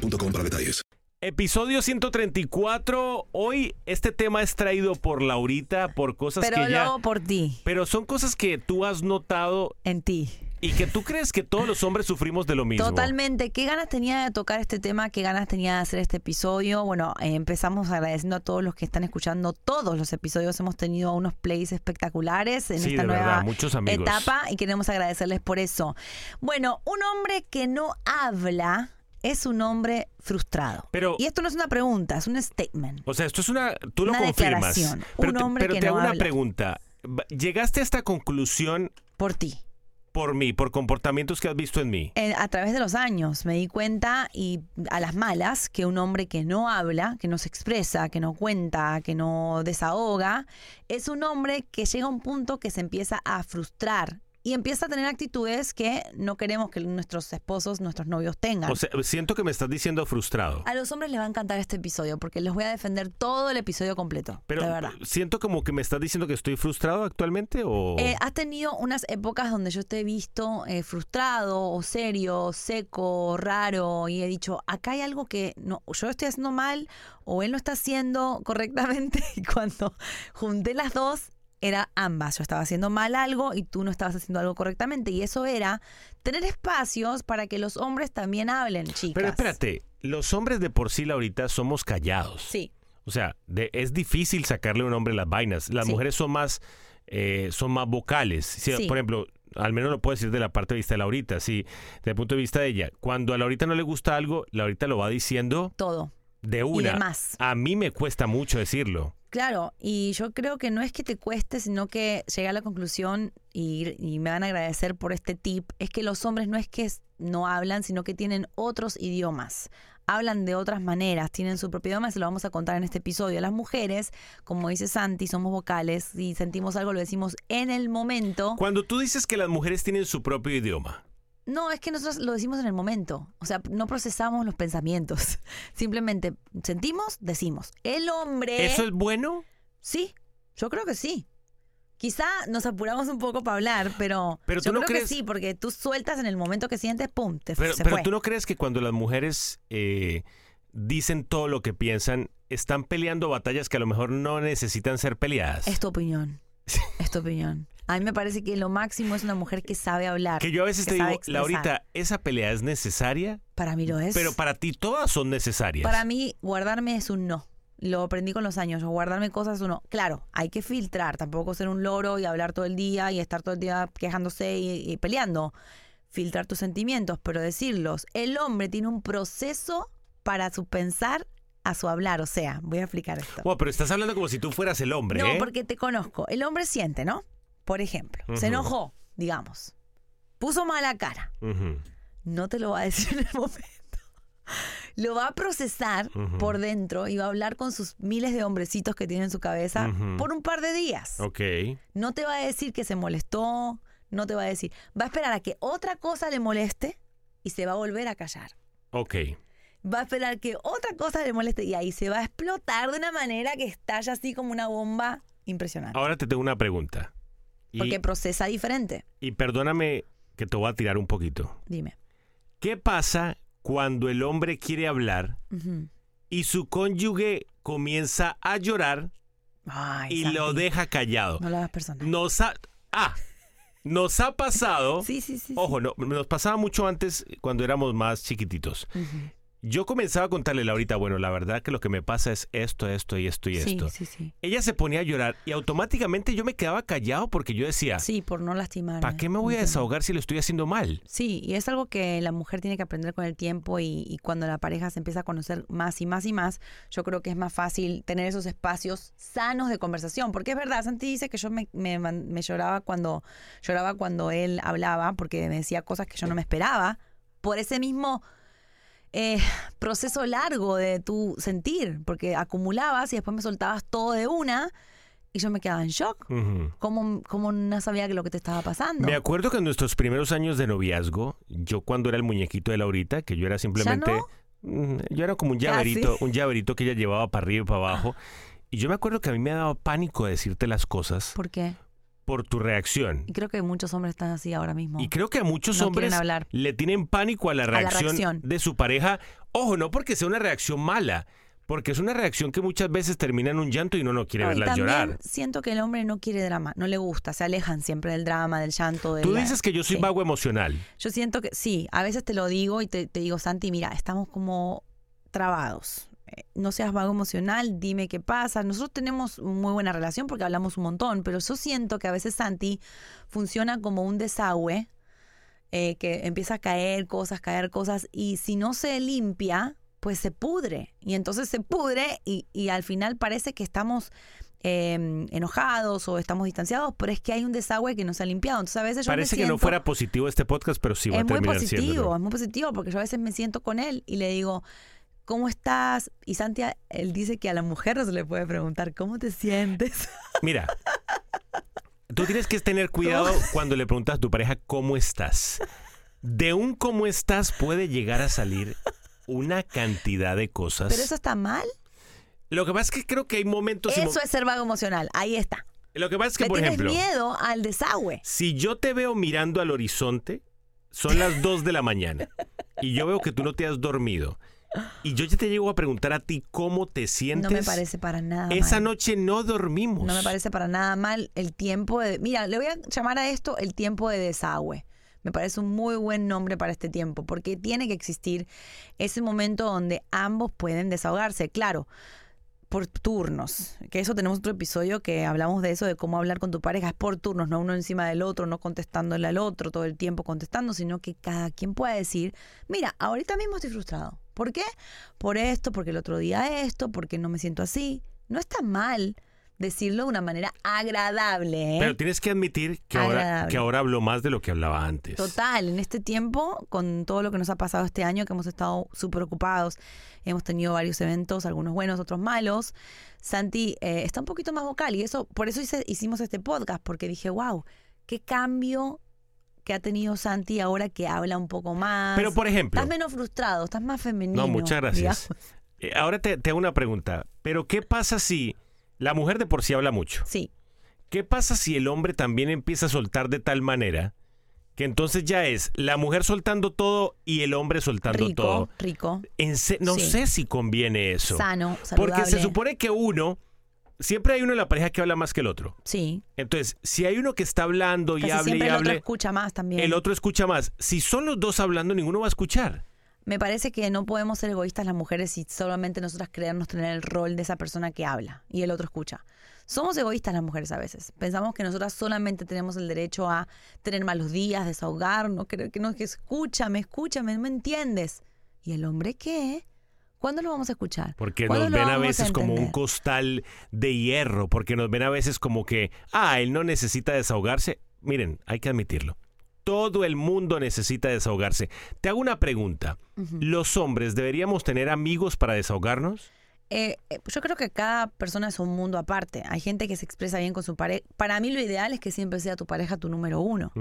boostmobile.com para detalles. Episodio 134. Hoy este tema es traído por Laurita por cosas Pero que ya. luego por ti, Pero son cosas que tú has notado en ti. y que tú crees que todos los hombres sufrimos de lo mismo. Totalmente. ¿Qué ganas tenía de tocar este tema? ¿Qué ganas tenía de hacer este episodio? Bueno, eh, empezamos agradeciendo a todos los que están escuchando todos los episodios. Hemos tenido unos plays espectaculares en Sí, esta de nueva verdad, muchos amigos. etapa y queremos agradecerles por eso. Bueno, un hombre que no habla es un hombre frustrado. Pero- y esto no es una pregunta, es un statement. O sea, esto es una. Tú lo Una confirmas. declaración. Pero Un te, hombre pero que te no hago una pregunta. ¿Llegaste a esta conclusión Por ti. por mí, por comportamientos que has visto en mí? A través de los años me di cuenta y a las malas que un hombre que no habla, que no se expresa, que no cuenta, que no desahoga, es un hombre que llega a un punto que se empieza a frustrar y empieza a tener actitudes que no queremos que nuestros esposos, nuestros novios tengan. O sea, siento que me estás diciendo frustrado. a los hombres les va a encantar este episodio porque les voy a defender todo el episodio completo. Pero de verdad. siento como que me estás diciendo que estoy frustrado actualmente o. Eh, ¿Has tenido unas épocas donde yo te he visto eh, frustrado o serio, seco, raro y he dicho, acá hay algo que no, yo estoy haciendo mal o él no está haciendo correctamente? Y cuando junté las dos, era ambas. Yo estaba haciendo mal algo y tú no estabas haciendo algo correctamente. Y eso era tener espacios para que los hombres también hablen, chicas. Pero espérate, los hombres de por sí, ahorita somos callados. Sí, O sea, de- es difícil sacarle a un hombre las vainas. Las Sí. mujeres son más, eh, son más vocales. Si, Sí. Por ejemplo, al menos lo puedo decir de la parte de vista de Laurita. Sí, desde el punto de vista de ella. Cuando a Laurita no le gusta algo, Laurita lo va diciendo todo. de una. de más. A mí me cuesta mucho decirlo. Claro, y yo creo que no es que te cueste, sino que llegué a la conclusión y, me van a agradecer por este tip, es que los hombres no es que no hablan, sino que tienen otros idiomas. Hablan de otras maneras, tienen su propio idioma se lo vamos a contar en este episodio. Las mujeres, como dice Santi, somos vocales y sentimos algo, lo decimos en el momento. Cuando tú dices que las mujeres tienen su propio idioma, No, es que nosotros lo decimos en el momento. O sea, no procesamos los pensamientos. Simplemente sentimos, decimos. El hombre... ¿eso es bueno? Sí, yo creo que sí. Quizá nos apuramos un poco para hablar, pero, Pero yo tú no creo crees- que sí, porque tú sueltas en el momento que sientes, pum, te Pero, se pero fue. tú no crees que cuando las mujeres eh, dicen todo lo que piensan, están peleando batallas que a lo mejor no necesitan ser peleadas. Es tu opinión. Es tu opinión. A mí me parece que lo máximo es una mujer que sabe hablar. Que yo a veces te digo. Laurita, esa pelea es necesaria, Para mí lo es. pero para ti todas son necesarias. Para mí, guardarme es un no. Lo aprendí con los años. Guardarme cosas es un no. Claro, hay que filtrar. Tampoco ser un loro y hablar todo el día y estar todo el día quejándose y, y peleando. Filtrar tus sentimientos, pero decirlos. El hombre tiene un proceso para su pensar a su hablar. O sea, voy a explicar esto. Wow, pero estás hablando como si tú fueras el hombre, No, ¿eh? porque te conozco. El hombre siente, ¿no? Por ejemplo, se enojó, digamos. Puso mala cara. No te lo va a decir en el momento. Lo va a procesar por dentro y va a hablar con sus miles de hombrecitos que tiene en su cabeza por un par de días. Ok. No te va a decir que se molestó, no te va a decir. Va a esperar a que otra cosa le moleste y se va a volver a callar. Ok. Va a esperar que otra cosa le moleste y ahí se va a explotar de una manera que estalla así como una bomba impresionante. Ahora te tengo una pregunta. Y, Porque procesa diferente. y perdóname que te voy a tirar un poquito. Dime. ¿Qué pasa cuando el hombre quiere hablar y su cónyuge comienza a llorar Ay, y lo deja callado? No lo personal. Nos ha, ah, nos ha pasado. Sí, sí, sí. Ojo, no, nos pasaba mucho antes cuando éramos más chiquititos. Yo comenzaba a contarle a Laurita, bueno, la verdad que lo que me pasa es esto, esto y esto y Sí, esto. sí, sí. Ella se ponía a llorar y automáticamente yo me quedaba callado porque yo decía, Sí, por no lastimar. ¿para qué me voy a desahogar si lo estoy haciendo mal? Sí, y es algo que la mujer tiene que aprender con el tiempo y, y cuando la pareja se empieza a conocer más y más y más, yo creo que es más fácil tener esos espacios sanos de conversación. Porque es verdad, Santi dice que yo me, me lloraba cuando lloraba cuando él hablaba porque me decía cosas que yo no me esperaba. Por ese mismo eh, proceso largo de tu sentir, porque acumulabas y después me soltabas todo de una y yo me quedaba en shock. Ujú. ¿Cómo, cómo no sabía lo que te estaba pasando? Me acuerdo que en nuestros primeros años de noviazgo, yo cuando era el muñequito de Laurita, que yo era simplemente... no? Mm, Yo era como un Casi. llaverito, un llaverito que ella llevaba para arriba y para abajo. Y yo me acuerdo que a mí me daba pánico decirte las cosas ¿Por qué? Por tu reacción. Y creo que muchos hombres están así ahora mismo. Y creo que a muchos No hombres hablar. le tienen pánico a la, la reacción de su pareja. Ojo, no porque sea una reacción mala, porque es una reacción que muchas veces termina en un llanto y uno no quiere No, también llorar. siento que el hombre no quiere drama, no le gusta, se alejan siempre del drama, del llanto. de Tú la- dices que yo soy Sí. vago emocional. Yo siento que sí, a veces te lo digo y te, te digo, Santi, mira, estamos como trabados. No seas vago emocional, dime qué pasa. Nosotros tenemos muy buena relación porque hablamos un montón, pero yo siento que a veces Santi funciona como un desagüe eh, que empieza a caer cosas, caer cosas, y si no se limpia, pues se pudre. Y entonces se pudre y, y al final parece que estamos eh, enojados o estamos distanciados, pero es que hay un desagüe que no se ha limpiado. Entonces a veces yo me Parece que no fuera positivo este podcast, pero sí va es a muy terminar positivo, siéndolo. es muy positivo, porque yo a veces me siento con él y le digo, ¿cómo estás? Y Santi, él dice que a la mujer no se le puede preguntar, ¿cómo te sientes? Mira, tú tienes que tener cuidado cuando le preguntas a tu pareja cómo estás. De un cómo estás puede llegar a salir una cantidad de cosas. Pero eso está mal. Lo que pasa es que creo que hay momentos... mo- Eso es ser vago emocional, ahí está. Lo que pasa es que, Le por tienes ejemplo, miedo al desagüe. si yo te veo mirando al horizonte, son las 2 de la mañana, y yo veo que tú no te has dormido, y yo ya te llego a preguntar a ti cómo te sientes, No me parece para nada esa mal. noche no dormimos. No me parece para nada mal el tiempo de... Mira, le voy a llamar a esto el tiempo de desagüe. Me parece un muy buen nombre para este tiempo, porque tiene que existir ese momento donde ambos pueden desahogarse. Claro, por turnos, que eso tenemos otro episodio que hablamos de eso, de cómo hablar con tu pareja, es por turnos, no uno encima del otro, no contestándole al otro todo el tiempo contestando, sino que cada quien pueda decir, mira, ahorita mismo estoy frustrado. ¿Por qué? Por esto, porque el otro día esto, porque no me siento así. No está mal decirlo de una manera agradable. ¿eh? Pero tienes que admitir que ahora, Agradable. que ahora hablo más de lo que hablaba antes. Total, en este tiempo, con todo lo que nos ha pasado este año, que hemos estado súper ocupados, hemos tenido varios eventos, algunos buenos, otros malos, Santi eh, está un poquito más vocal y eso, por eso hice- hicimos este podcast, porque dije, wow, qué cambio que ha tenido Santi ahora que habla un poco más. Pero por ejemplo, estás menos frustrado, estás más femenino. no, muchas gracias. Eh, ahora te, te hago una pregunta. Pero ¿qué pasa si la mujer de por sí habla mucho? Sí, ¿Qué pasa si el hombre también empieza a soltar de tal manera que entonces ya es la mujer soltando todo y el hombre soltando rico, todo? rico, En no Sí. sé si conviene eso. sano, porque se supone que uno, siempre hay uno en la pareja que habla más que el otro. Sí, Entonces, si hay uno que está hablando y casi hable y siempre el otro hable, escucha más también. el otro escucha más. Si son los dos hablando, ninguno va a escuchar. Me parece que no podemos ser egoístas las mujeres si solamente nosotras creernos tener el rol de esa persona que habla y el otro escucha. Somos egoístas las mujeres a veces. Pensamos que nosotras solamente tenemos el derecho a tener malos días, desahogarnos, que, que no, que escúchame, escúchame, no me entiendes. ¿Y el hombre qué? ¿Cuándo lo vamos a escuchar? Porque ¿Cuándo nos ven a veces como un costal de hierro, porque nos ven a veces como que, ah, él no necesita desahogarse. Miren, hay que admitirlo. Todo el mundo necesita desahogarse. Te hago una pregunta. ¿Los hombres deberíamos tener amigos para desahogarnos? Eh, eh, yo creo que cada persona es un mundo aparte. Hay gente que se expresa bien con su pareja. Para mí lo ideal es que siempre sea tu pareja tu número uno.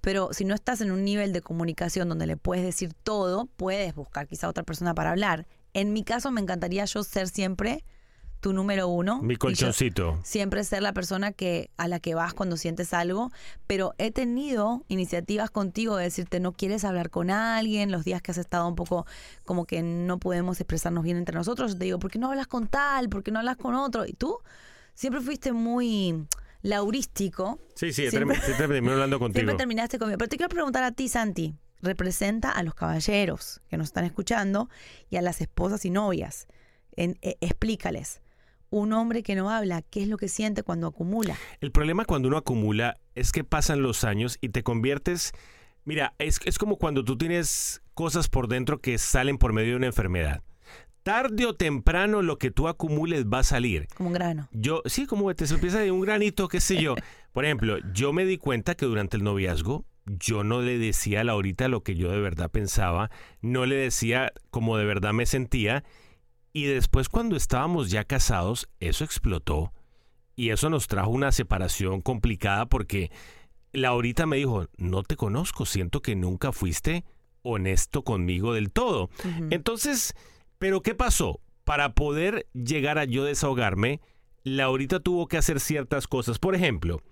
Pero si no estás en un nivel de comunicación donde le puedes decir todo, puedes buscar quizá otra persona para hablar. En mi caso me encantaría yo ser siempre tu número uno. Mi colchoncito. Siempre ser la persona que a la que vas cuando sientes algo, pero he tenido iniciativas contigo de decirte no quieres hablar con alguien, los días que has estado un poco como que no podemos expresarnos bien entre nosotros, yo te digo, ¿por qué no hablas con tal? ¿Por qué no hablas con otro? Y tú siempre fuiste muy laurístico Sí, sí, Siempre- termino hablando contigo. Siempre terminaste conmigo. Pero te quiero preguntar a ti, Santi. Representa a los caballeros que nos están escuchando y a las esposas y novias. En- eh, explícales. Un hombre que no habla, ¿qué es lo que siente cuando acumula? El problema cuando uno acumula es que pasan los años y te conviertes... Mira, es, es como cuando tú tienes cosas por dentro que salen por medio de una enfermedad. Tarde o temprano lo que tú acumules va a salir. Como un grano. Yo, sí, como te empieza de un granito, qué sé yo. Por ejemplo, yo me di cuenta que durante el noviazgo yo no le decía a Laurita lo que yo de verdad pensaba, no le decía como de verdad me sentía. Y después cuando estábamos ya casados, eso explotó. Y eso nos trajo una separación complicada porque Laurita me dijo, no te conozco, siento que nunca fuiste honesto conmigo del todo. Entonces, ¿pero qué pasó? Para poder llegar a yo desahogarme, Laurita tuvo que hacer ciertas cosas. Por ejemplo,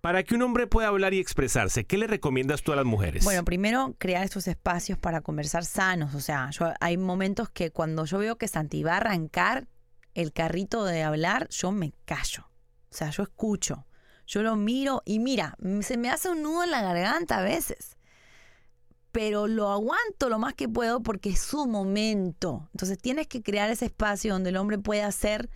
para que un hombre pueda hablar y expresarse, ¿qué le recomiendas tú a las mujeres? Bueno, primero crear estos espacios para conversar sanos. O sea, hay momentos que cuando yo veo que Santi va a arrancar el carrito de hablar, yo me callo. O sea, yo escucho. Yo lo miro y mira, se me hace un nudo en la garganta a veces. Pero lo aguanto lo más que puedo porque es su momento. Entonces tienes que crear ese espacio donde el hombre pueda ser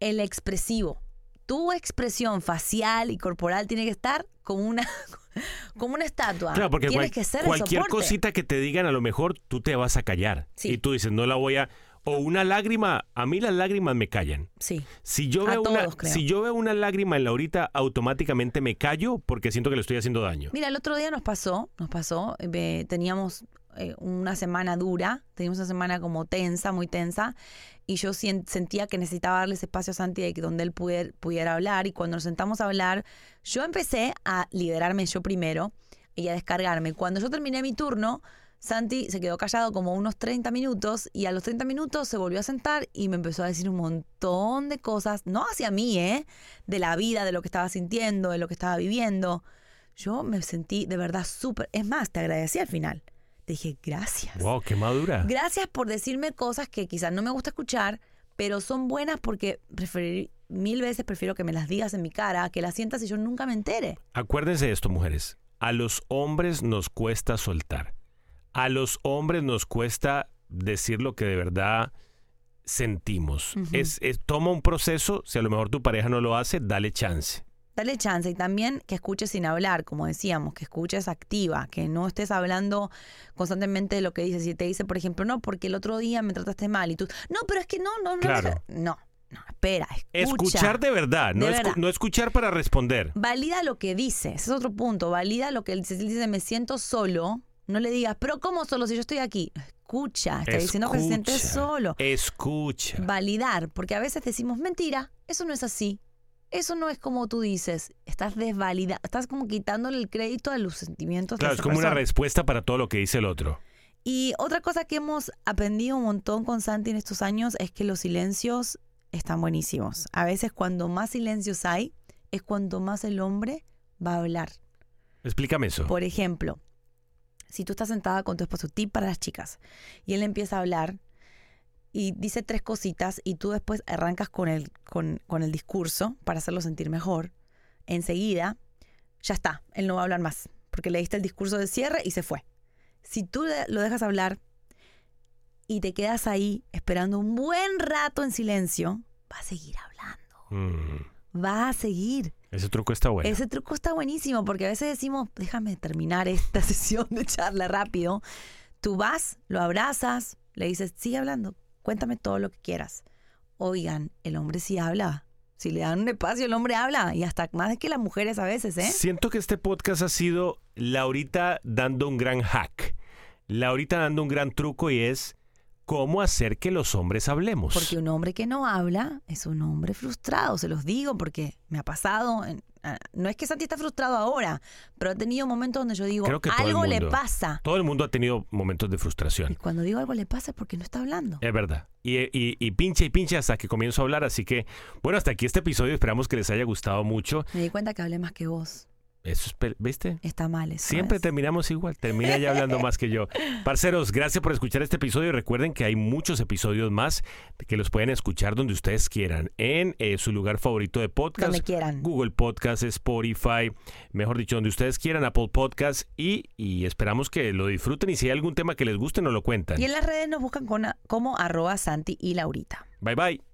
el expresivo. Tu expresión facial y corporal tiene que estar como una, como una estatua. Claro, porque Tienes que ser cualquier cosita que te digan, a lo mejor tú te vas a callar. Sí. Y tú dices, no la voy a... O una lágrima, a mí las lágrimas me callan. Sí. Si yo, veo una, creo. si yo veo una lágrima en Laurita, automáticamente me callo porque siento que le estoy haciendo daño. Mira, el otro día nos pasó, nos pasó, eh, teníamos eh, una semana dura, teníamos una semana como tensa, muy tensa, y yo sentía que necesitaba darle ese espacio a Santi de donde él pudiera, pudiera hablar, y cuando nos sentamos a hablar, yo empecé a liderarme yo primero y a descargarme. Cuando yo terminé mi turno, Santi se quedó callado como unos 30 minutos y a los 30 minutos se volvió a sentar y me empezó a decir un montón de cosas, no hacia mí, ¿eh? De la vida, de lo que estaba sintiendo, de lo que estaba viviendo. Yo me sentí de verdad súper. Es más, te agradecí al final. Te dije, gracias. Wow, qué madura. Gracias por decirme cosas que quizás no me gusta escuchar, pero son buenas porque preferir, mil veces prefiero que me las digas en mi cara, que las sientas y yo nunca me entere. Acuérdense de esto, mujeres. A los hombres nos cuesta soltar. A los hombres nos cuesta decir lo que de verdad sentimos. Es, es- toma un proceso, si a lo mejor tu pareja no lo hace, dale chance. Dale chance y también que escuches sin hablar, como decíamos, que escuches activa, que no estés hablando constantemente de lo que dices. Si te dice, por ejemplo, no, porque el otro día me trataste mal y tú, no, pero es que no, no, no. Claro. No, no, espera, escucha. Escuchar de verdad, no, escu- verdad. no escuchar para responder. Valida lo que dice, ese es otro punto. Valida lo que él dice. Si él dice, me siento solo, no le digas, pero ¿cómo solo si yo estoy aquí? Escucha, está diciendo que se siente solo. Escucha. Validar, porque a veces decimos, mentira, eso no es así. Eso no es como tú dices. Estás desvalida, estás como quitándole el crédito a los sentimientos Claro, de es como una respuesta para todo lo que dice el otro. Y otra cosa que hemos aprendido un montón con Santi en estos años es que los silencios están buenísimos. A veces cuando más silencios hay, es cuando más el hombre va a hablar. Explícame eso. Por ejemplo, si tú estás sentada con tu esposo, tip para las chicas, y él empieza a hablar y dice tres cositas y tú después arrancas con el, con, con el discurso para hacerlo sentir mejor, enseguida ya está, él no va a hablar más, porque le diste el discurso de cierre y se fue. Si tú lo dejas hablar y te quedas ahí esperando un buen rato en silencio, va a seguir hablando, Mm, va a seguir. ese truco está bueno. Ese truco está buenísimo porque a veces decimos, déjame terminar esta sesión de charla rápido. Tú vas, lo abrazas, le dices, sigue hablando, cuéntame todo lo que quieras. Oigan, el hombre sí habla. Si le dan un espacio, el hombre habla. Y hasta más que las mujeres a veces, ¿eh? Siento que este podcast ha sido Laurita dando un gran hack. Laurita dando un gran truco y es cómo hacer que los hombres hablemos. Porque un hombre que no habla es un hombre frustrado, se los digo, porque me ha pasado. en- ah, no es que Santi está frustrado ahora, pero ha tenido momentos donde yo digo, Creo que algo le mundo. pasa. Todo el mundo ha tenido momentos de Y frustración. cuando digo algo le pasa es porque no está hablando. Es verdad. Y, y, y pinche y pinche hasta que comienzo a hablar. Así que, bueno, hasta aquí este episodio. Esperamos que les haya gustado mucho. Me di cuenta que hablé más que vos. Eso es, ¿viste? Está mal eso. Siempre terminamos igual, termina ya hablando más que yo. Parceros, gracias por escuchar este episodio. Recuerden que hay muchos episodios más que los pueden escuchar donde ustedes quieran, en eh, su lugar favorito de podcast. Donde quieran. Google Podcast, Spotify, mejor dicho, donde ustedes quieran, Apple Podcast y, y esperamos que lo disfruten y si hay algún tema que les guste nos lo cuentan. Y en las redes nos buscan con, como arroba Santi y Laurita. Bye bye.